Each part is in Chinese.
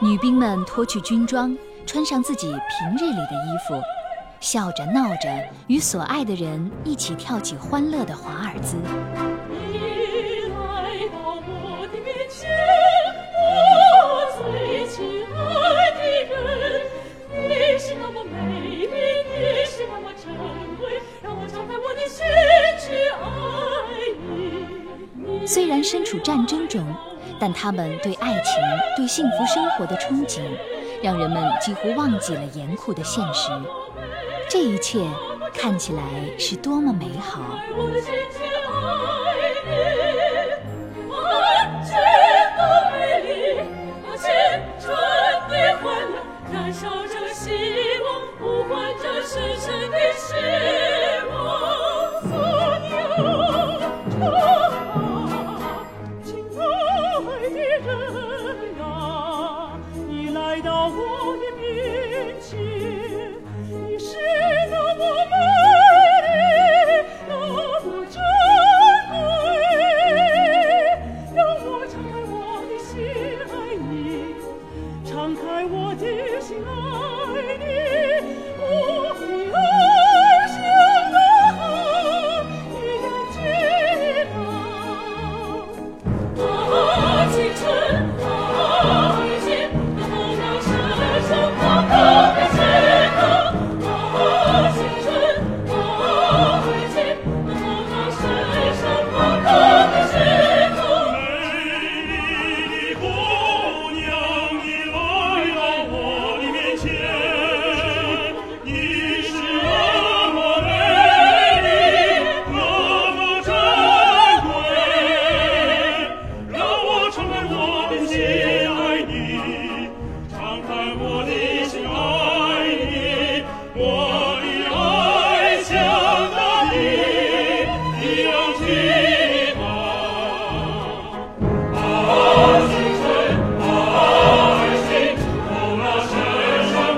女兵们脱去军装，穿上自己平日里的衣服，笑着闹着，与所爱的人一起跳起欢乐的华尔兹。你来到我的面前，我最亲爱的人，你是那么美丽，你是那么珍贵，让我敞开我的心去爱你。虽然身处战争中，但他们对爱情、对幸福生活的憧憬，让人们几乎忘记了严酷的现实。这一切看起来是多么美好！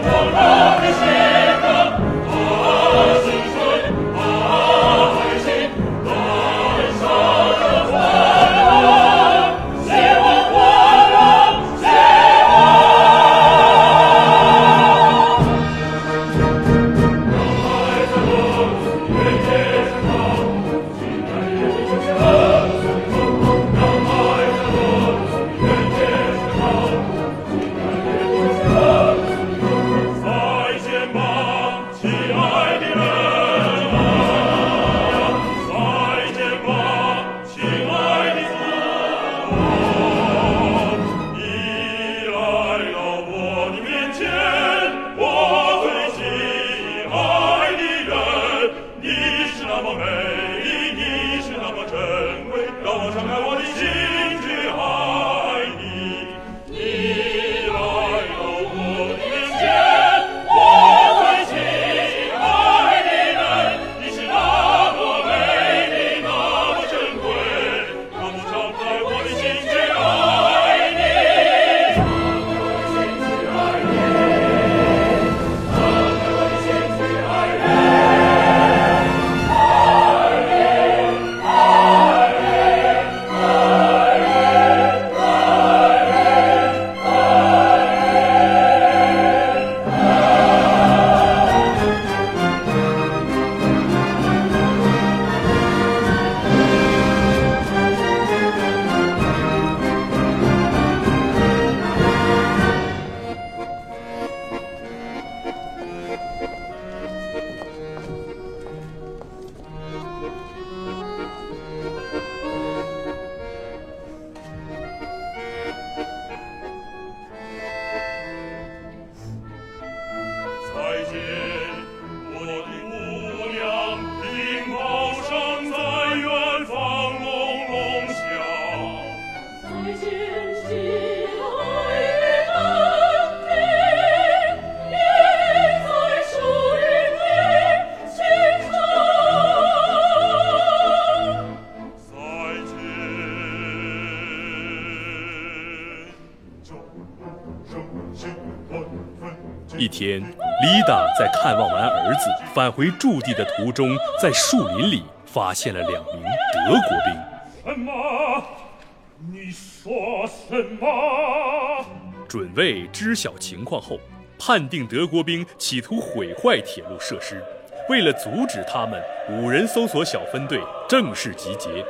生活一天，丽达在看望完儿子返回驻地的途中，在树林里发现了两名德国兵。什么？你说什么？准尉知晓情况后，判定德国兵企图毁坏铁路设施。为了阻止他们，五人搜索小分队正式集结。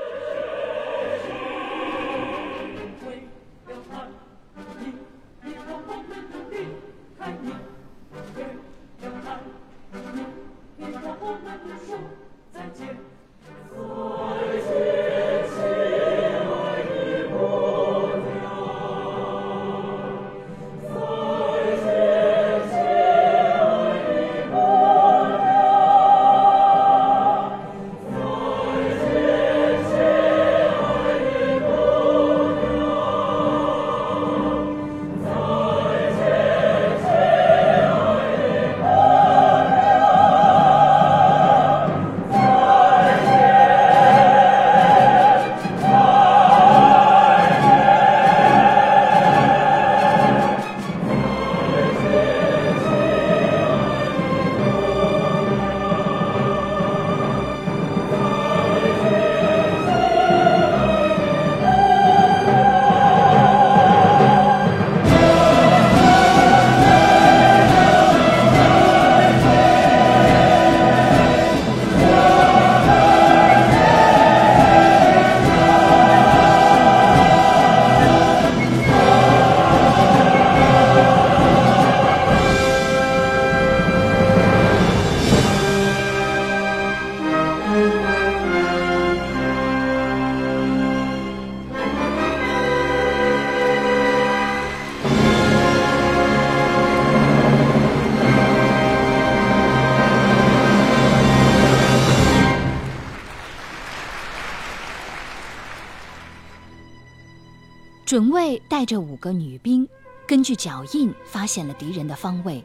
准尉带着五个女兵，根据脚印发现了敌人的方位。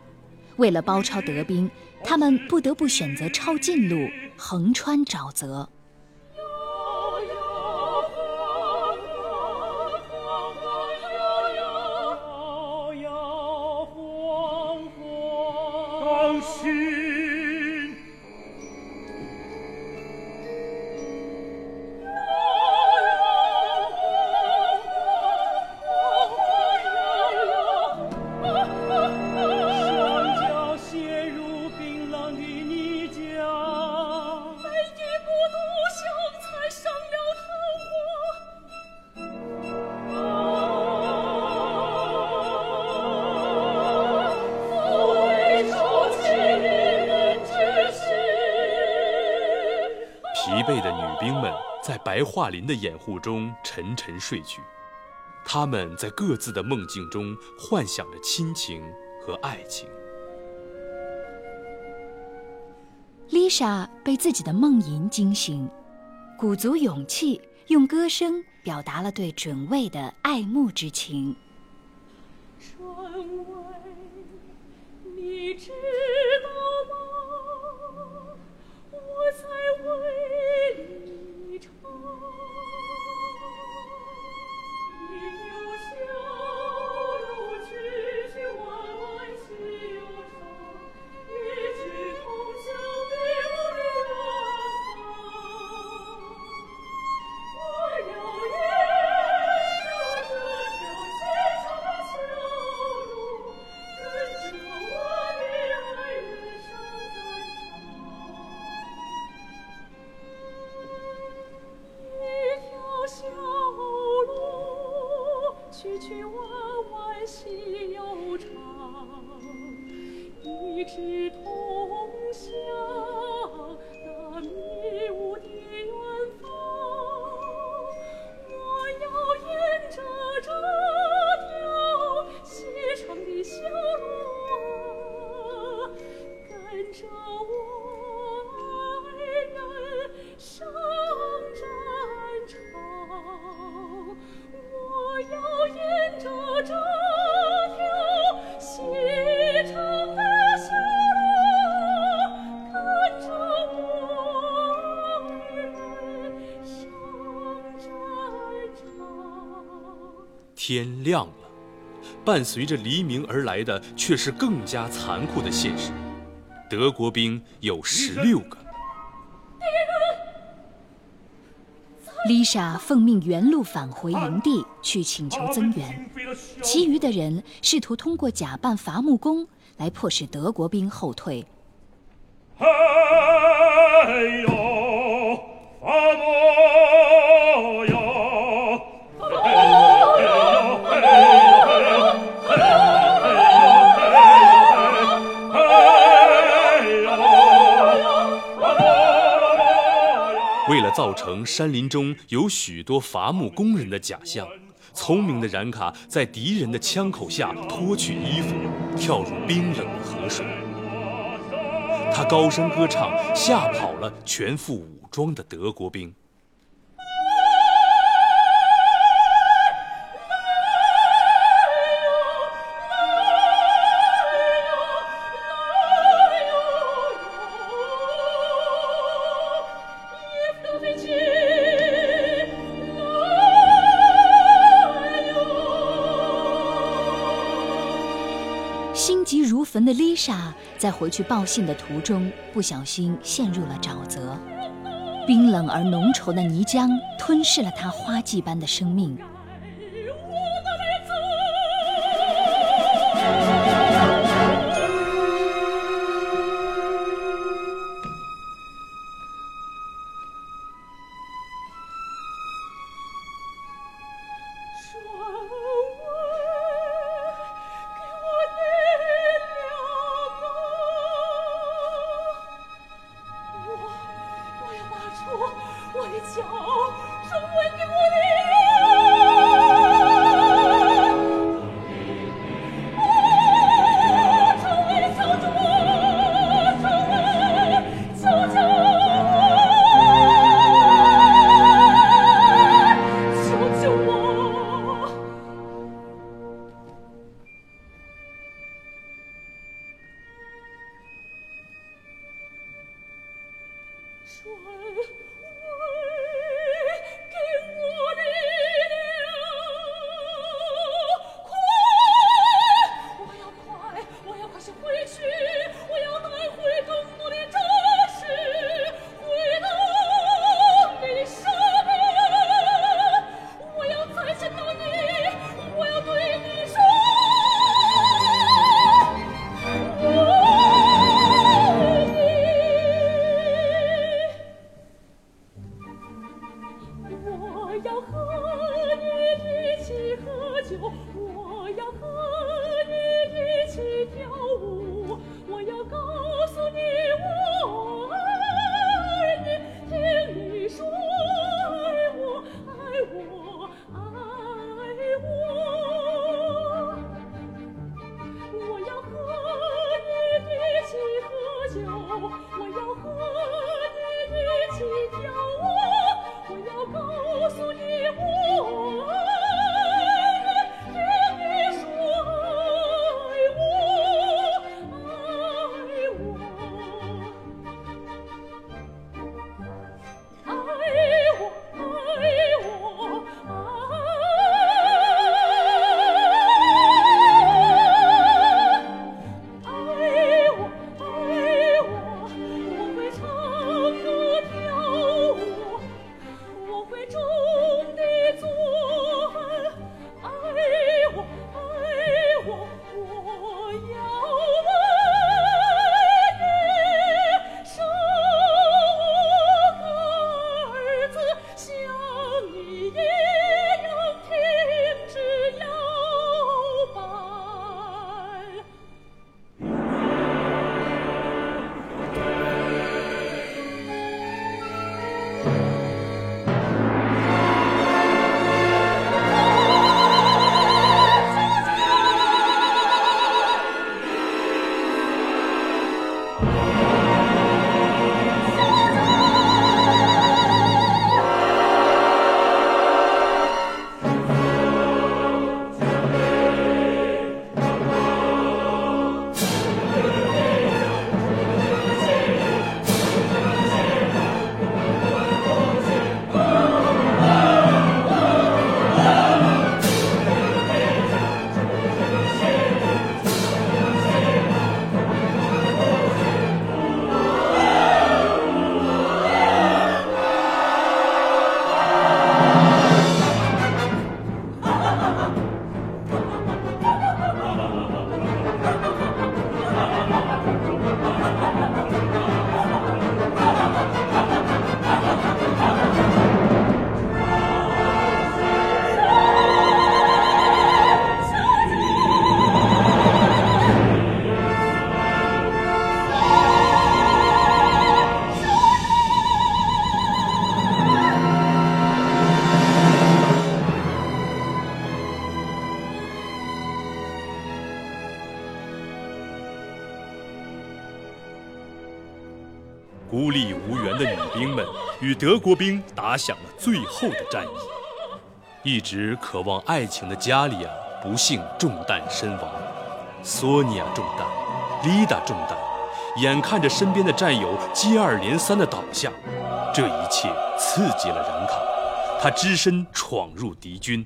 为了包抄德兵，他们不得不选择抄近路，横穿沼泽。在白桦林的掩护中沉沉睡去，她们在各自的梦境中幻想着亲情和爱情。丽莎被自己的梦吟惊醒，鼓足勇气，用歌声表达了对准尉的爱慕之情。准天亮了，伴随着黎明而来的却是更加残酷的现实。德国兵有十六个。丽莎奉命原路返回营地去请求增援，其余的人试图通过假扮伐木工来迫使德国兵后退。哎呦，造成山林中有许多伐木工人的假象，聪明的冉卡在敌人的枪口下脱去衣服，跳入冰冷的河水。他高声歌唱，吓跑了全副武装的德国兵。急如焚的丽莎在回去报信的途中，不小心陷入了沼泽，冰冷而浓稠的泥浆吞噬了她花季般的生命。的脚，双尾给我的孤立无援的女兵们与德国兵打响了最后的战役。一直渴望爱情的加利亚不幸中弹身亡，索尼娅中弹，丽达中弹，眼看着身边的战友接二连三的倒下，这一切刺激了冉卡，他只身闯入敌军。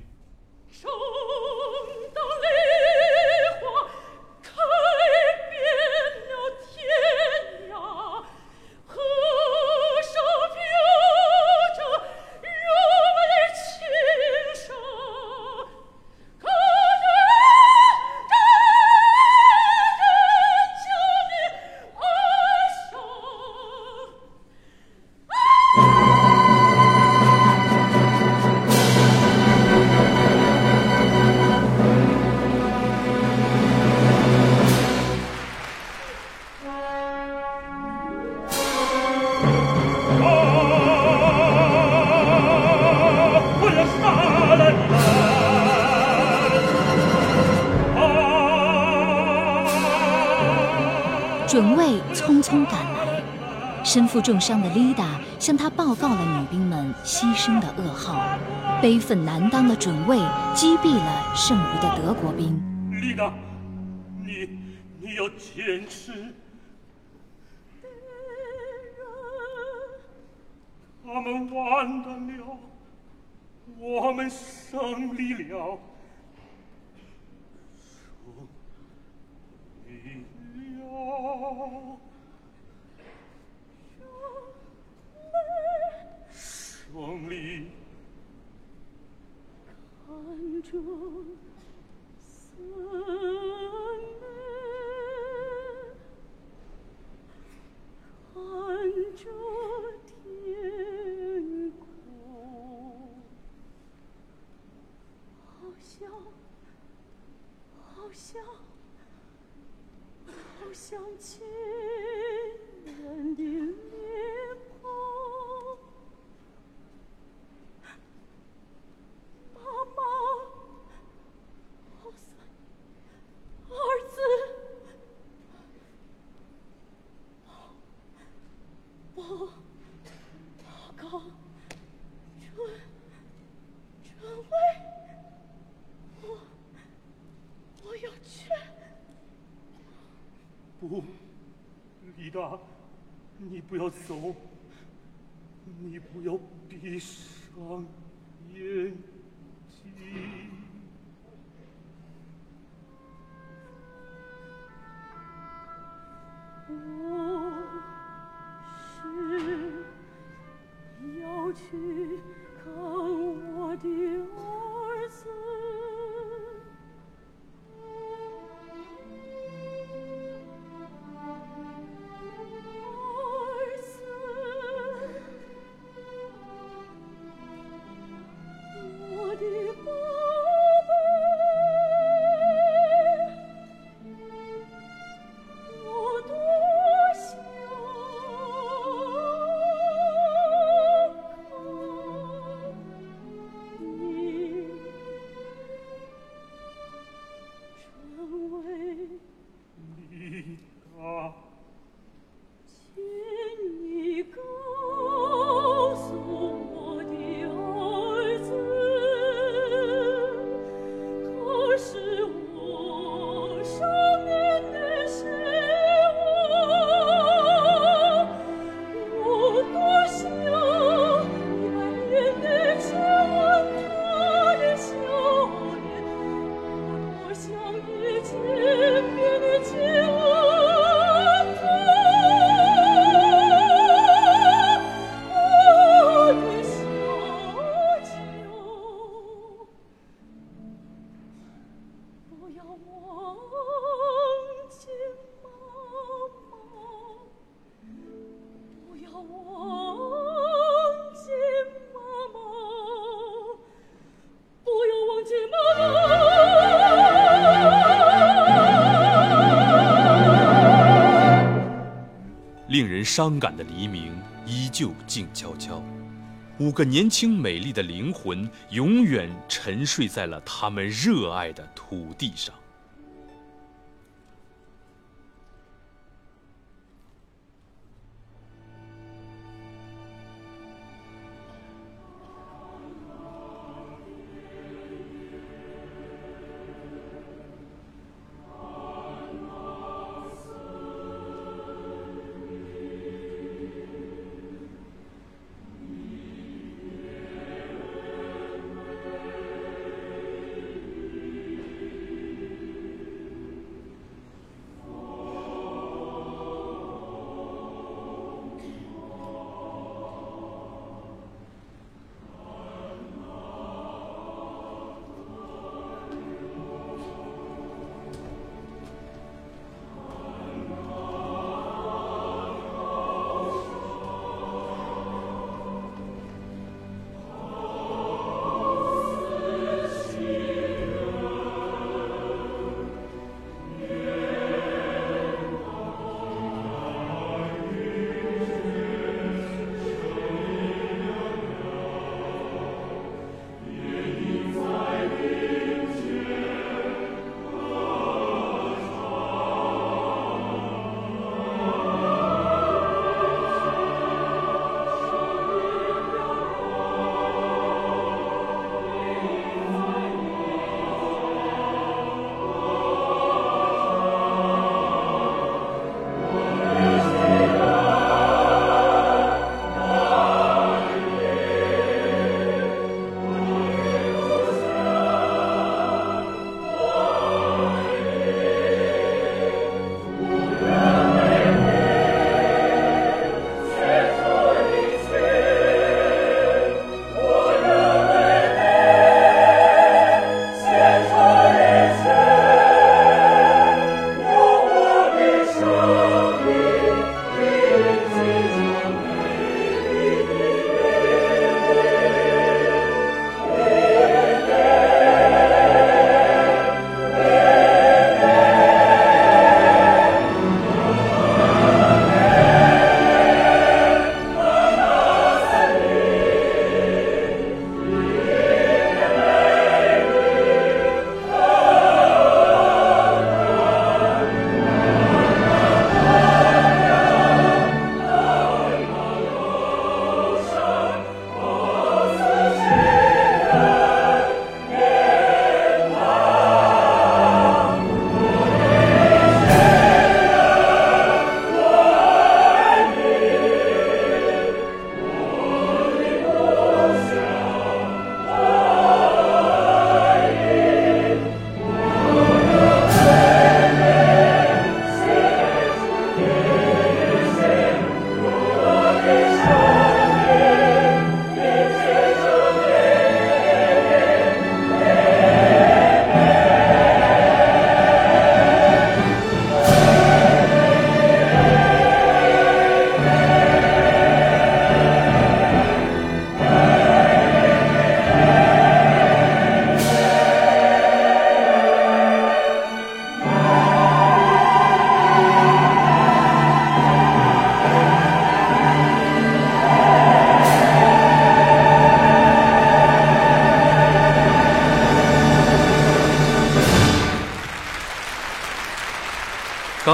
身负重伤的丽达向他报告了女兵们牺牲的噩耗。悲愤难当的准尉击毙了剩余的德国兵。丽达，你你要坚持。他们完蛋了，我们胜利了。胜利，看着思念，看着天空，好像，好像。好像亲人的脸庞，妈妈，儿子，报告，准准尉，我我要去。不，丽达，你不要走，你不要啊伤感的黎明依旧静悄悄，五个年轻美丽的灵魂永远沉睡在了他们热爱的土地上。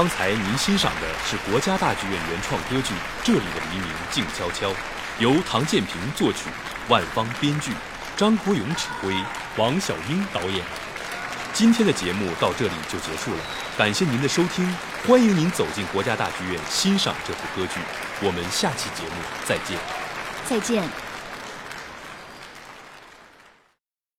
刚才您欣赏的是国家大剧院原创歌剧《这里的黎明静悄悄》，由唐建平作曲，万芳编剧，张国勇指挥，王小英导演。今天的节目到这里就结束了，感谢您的收听，欢迎您走进国家大剧院欣赏这部歌剧。我们下期节目再见。再见。